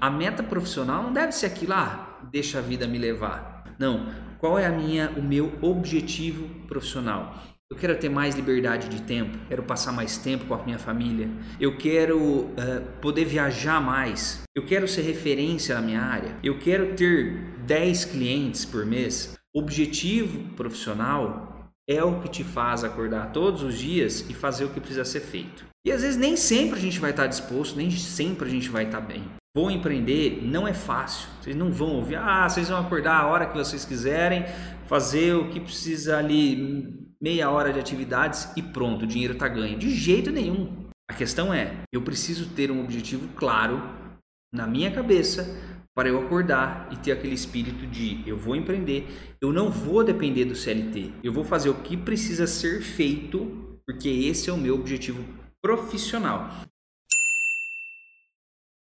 A meta profissional não deve ser aquilo, ah, deixa a vida me levar. Não. Qual é a minha, o meu objetivo profissional? Eu quero ter mais liberdade de tempo, quero passar mais tempo com a minha família, eu quero uh, poder viajar mais, eu quero ser referência na minha área, eu quero ter 10 clientes por mês. Objetivo profissional é o que te faz acordar todos os dias e fazer o que precisa ser feito. E às vezes nem sempre a gente vai estar disposto, nem sempre a gente vai estar bem. Vou empreender não é fácil. Vocês não vão ouvir, ah, vocês vão acordar a hora que vocês quiserem, fazer o que precisa ali meia hora de atividades e pronto, o dinheiro está ganho. De jeito nenhum. A questão é, eu preciso ter um objetivo claro na minha cabeça para eu acordar e ter aquele espírito de eu vou empreender, eu não vou depender do CLT, eu vou fazer o que precisa ser feito, porque esse é o meu objetivo profissional.